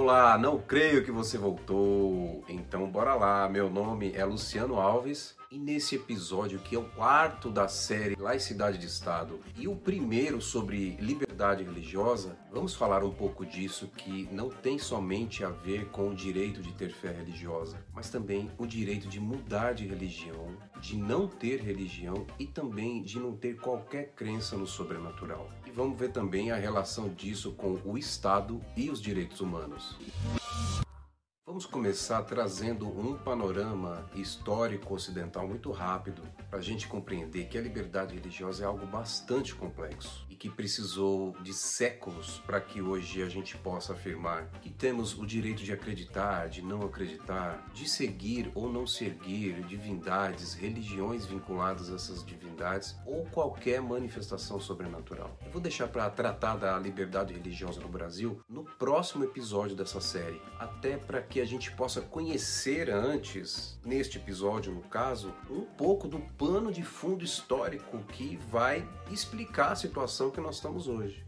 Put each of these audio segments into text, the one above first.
Olá, não creio que você voltou. Então bora lá. Meu nome é Luciano Alves e nesse episódio, que é o quarto da série Laicidade de Estado e o primeiro sobre liberdade religiosa, vamos falar um pouco disso que não tem somente a ver com o direito de ter fé religiosa, mas também o direito de mudar de religião, de não ter religião e também de não ter qualquer crença no sobrenatural. E vamos ver também a relação disso com o Estado e os direitos humanos. Vamos começar trazendo um panorama histórico ocidental muito rápido para a gente compreender que a liberdade religiosa é algo bastante complexo que precisou de séculos para que hoje a gente possa afirmar que temos o direito de acreditar, de não acreditar, de seguir ou não seguir divindades, religiões vinculadas a essas divindades ou qualquer manifestação sobrenatural. Eu vou deixar para tratar da liberdade religiosa no Brasil no próximo episódio dessa série, até para que a gente possa conhecer antes, neste episódio no caso, um pouco do pano de fundo histórico que vai explicar a situação que nós estamos hoje.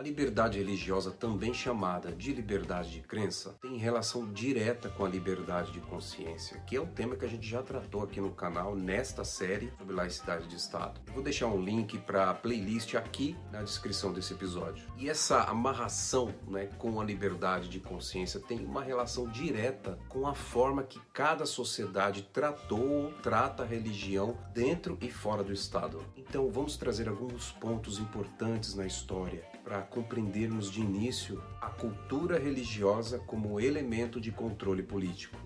A liberdade religiosa, também chamada de liberdade de crença, tem relação direta com a liberdade de consciência, que é um tema que a gente já tratou aqui no canal nesta série sobre laicidade de Estado. Eu vou deixar um link para a playlist aqui na descrição desse episódio. E essa amarração né, com a liberdade de consciência tem uma relação direta com a forma que cada sociedade tratou ou trata a religião dentro e fora do Estado. Então vamos trazer alguns pontos importantes na história para compreendermos de início a cultura religiosa como elemento de controle político.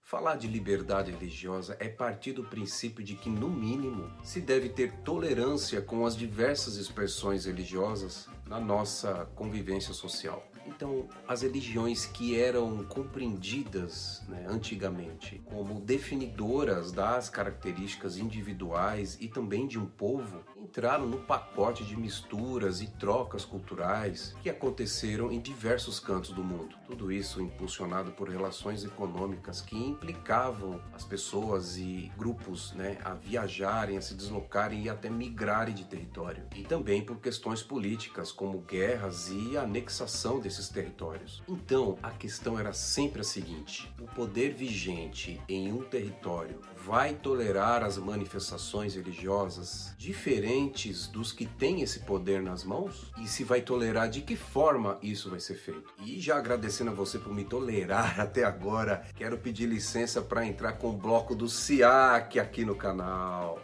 Falar de liberdade religiosa é partir do princípio de que, no mínimo, se deve ter tolerância com as diversas expressões religiosas na nossa convivência social. Então, as religiões que eram compreendidas né, antigamente como definidoras das características individuais e também de um povo entraram no pacote de misturas e trocas culturais que aconteceram em diversos cantos do mundo. Tudo isso impulsionado por relações econômicas que implicavam as pessoas e grupos né, a viajarem, a se deslocarem e até migrarem de território. E também por questões políticas, como guerras e anexação desses territórios. Então, a questão era sempre a seguinte: o poder vigente em um território vai tolerar as manifestações religiosas diferentes dos que têm esse poder nas mãos? E se vai tolerar, de que forma isso vai ser feito? E já agradecendo a você por me tolerar até agora, quero pedir licença para entrar com o bloco do SIAC aqui no canal.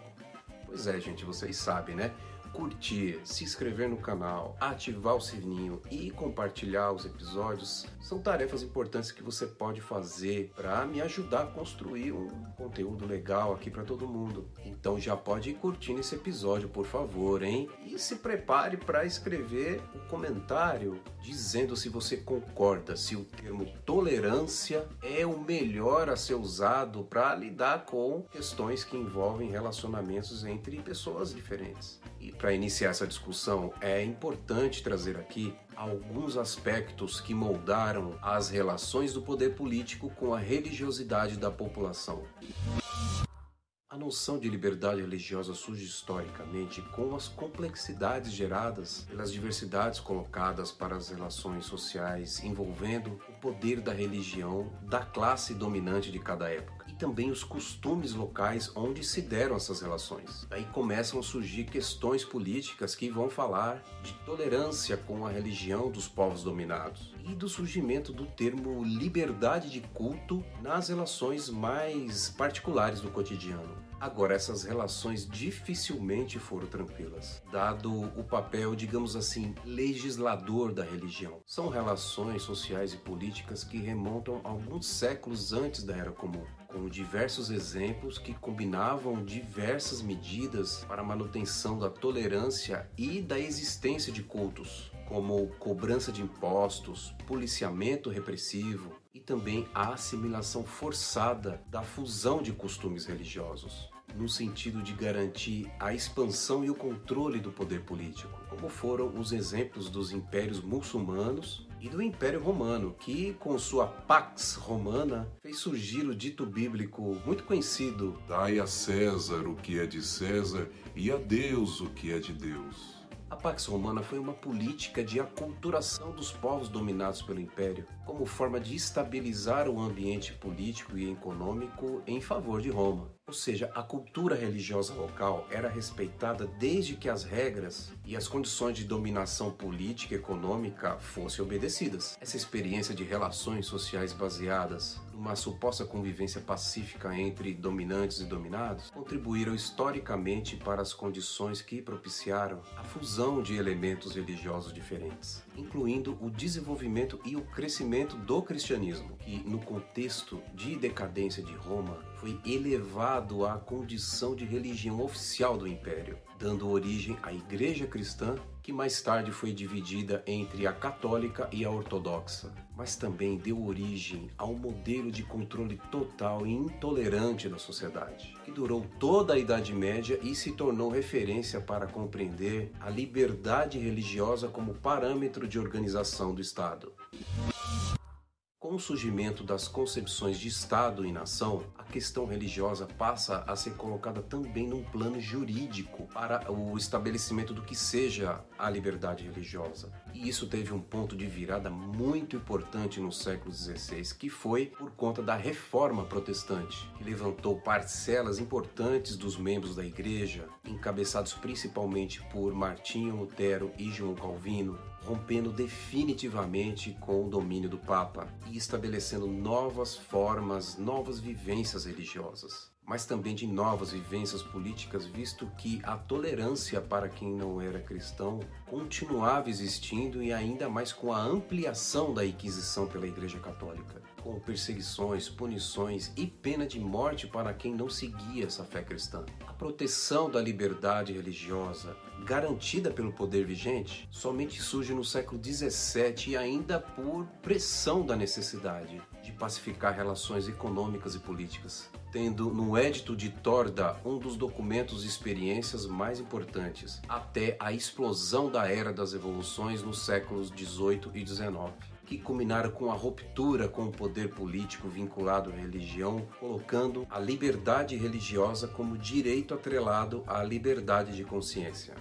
Pois é, gente, vocês sabem, né? Curtir, se inscrever no canal, ativar o sininho e compartilhar os episódios são tarefas importantes que você pode fazer para me ajudar a construir um conteúdo legal aqui para todo mundo. Então já pode ir curtindo esse episódio, por favor, hein? E se prepare para escrever um comentário dizendo se você concorda, se o termo tolerância é o melhor a ser usado para lidar com questões que envolvem relacionamentos entre pessoas diferentes. E para iniciar essa discussão, é importante trazer aqui alguns aspectos que moldaram as relações do poder político com a religiosidade da população. A noção de liberdade religiosa surge historicamente com as complexidades geradas pelas diversidades colocadas para as relações sociais envolvendo o poder da religião da classe dominante de cada época também os costumes locais onde se deram essas relações. Aí começam a surgir questões políticas que vão falar de tolerância com a religião dos povos dominados e do surgimento do termo liberdade de culto nas relações mais particulares do cotidiano. Agora, essas relações dificilmente foram tranquilas, dado o papel, digamos assim, legislador da religião. São relações sociais e políticas que remontam alguns séculos antes da Era Comum com diversos exemplos que combinavam diversas medidas para a manutenção da tolerância e da existência de cultos, como cobrança de impostos, policiamento repressivo e também a assimilação forçada da fusão de costumes religiosos no sentido de garantir a expansão e o controle do poder político, como foram os exemplos dos impérios muçulmanos e do Império Romano, que com sua Pax Romana fez surgir o dito bíblico muito conhecido: Dai a César o que é de César e a Deus o que é de Deus. A Pax Romana foi uma política de aculturação dos povos dominados pelo Império, como forma de estabilizar o ambiente político e econômico em favor de Roma. Ou seja, a cultura religiosa local era respeitada desde que as regras e as condições de dominação política e econômica fossem obedecidas. Essa experiência de relações sociais baseadas numa suposta convivência pacífica entre dominantes e dominados? Contribuíram historicamente para as condições que propiciaram a fusão de elementos religiosos diferentes, incluindo o desenvolvimento e o crescimento do cristianismo, que no contexto de decadência de Roma foi elevado à condição de religião oficial do império, dando origem à Igreja Cristã, que mais tarde foi dividida entre a católica e a ortodoxa, mas também deu origem a um modelo de controle total e intolerante da sociedade, que durou toda a Idade Média e se tornou referência para compreender a liberdade religiosa como parâmetro de organização do Estado. Com o surgimento das concepções de Estado e nação, a questão religiosa passa a ser colocada também num plano jurídico para o estabelecimento do que seja a liberdade religiosa. E isso teve um ponto de virada muito importante no século XVI, que foi por conta da Reforma Protestante, que levantou parcelas importantes dos membros da Igreja, encabeçados principalmente por Martinho Lutero e João Calvino, rompendo definitivamente com o domínio do Papa e estabelecendo novas formas, novas vivências religiosas, mas também de novas vivências políticas, visto que a tolerância para quem não era cristão continuava existindo e ainda mais com a ampliação da Inquisição pela Igreja Católica, com perseguições, punições e pena de morte para quem não seguia essa fé cristã. A proteção da liberdade religiosa, garantida pelo poder vigente, somente surge no século XVII e ainda por pressão da necessidade de pacificar relações econômicas e políticas, tendo no Édito de Torda um dos documentos e experiências mais importantes, até a explosão da Era das Evoluções nos séculos XVIII e XIX que culminaram com a ruptura com o poder político vinculado à religião, colocando a liberdade religiosa como direito atrelado à liberdade de consciência.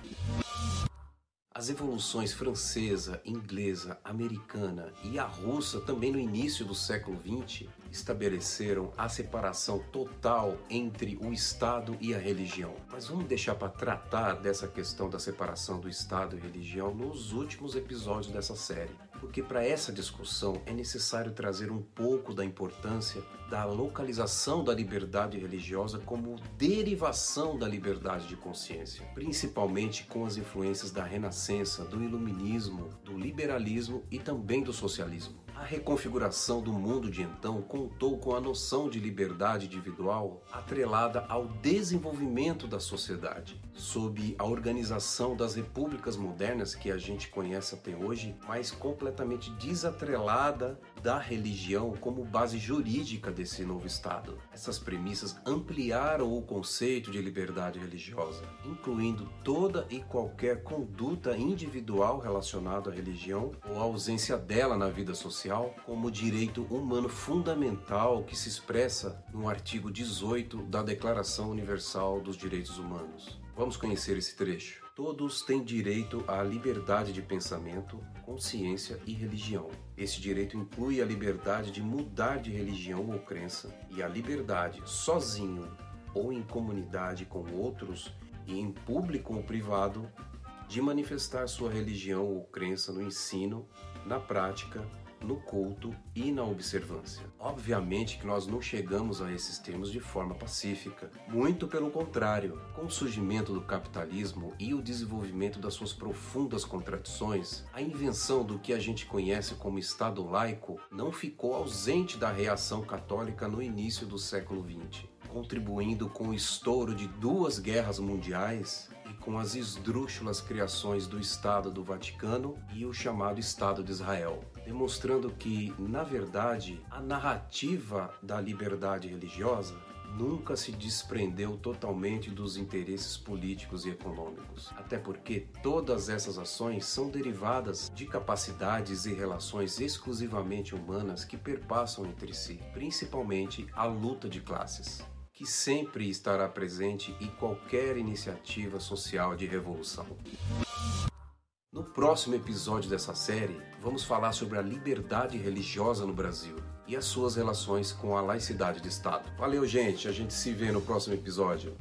As evoluções francesa, inglesa, americana e a russa, também no início do século XX, estabeleceram a separação total entre o Estado e a religião. Mas vamos deixar para tratar dessa questão da separação do Estado e religião nos últimos episódios dessa série porque para essa discussão é necessário trazer um pouco da importância da localização da liberdade religiosa como derivação da liberdade de consciência, principalmente com as influências da Renascença, do Iluminismo, do liberalismo e também do socialismo. A reconfiguração do mundo de então contou com a noção de liberdade individual atrelada ao desenvolvimento da sociedade, sob a organização das repúblicas modernas que a gente conhece até hoje, mas completamente desatrelada da religião como base jurídica desse novo Estado. Essas premissas ampliaram o conceito de liberdade religiosa, incluindo toda e qualquer conduta individual relacionada à religião ou ausência dela na vida social, como direito humano fundamental que se expressa no artigo 18 da Declaração Universal dos Direitos Humanos. Vamos conhecer esse trecho. Todos têm direito à liberdade de pensamento, consciência e religião. Esse direito inclui a liberdade de mudar de religião ou crença e a liberdade, sozinho ou em comunidade com outros e em público ou privado, de manifestar sua religião ou crença no ensino, na prática no culto e na observância. Obviamente que nós não chegamos a esses termos de forma pacífica, muito pelo contrário. Com o surgimento do capitalismo e o desenvolvimento das suas profundas contradições, a invenção do que a gente conhece como Estado laico não ficou ausente da reação católica no início do século XX, contribuindo com o estouro de duas guerras mundiais e com as esdrúxulas criações do Estado do Vaticano e o chamado Estado de Israel demonstrando que, na verdade, a narrativa da liberdade religiosa nunca se desprendeu totalmente dos interesses políticos e econômicos. Até porque todas essas ações são derivadas de capacidades e relações exclusivamente humanas que perpassam entre si, principalmente a luta de classes, que sempre estará presente em qualquer iniciativa social de revolução. No próximo episódio dessa série, vamos falar sobre a liberdade religiosa no Brasil e as suas relações com a laicidade de Estado. Valeu, gente. A gente se vê no próximo episódio.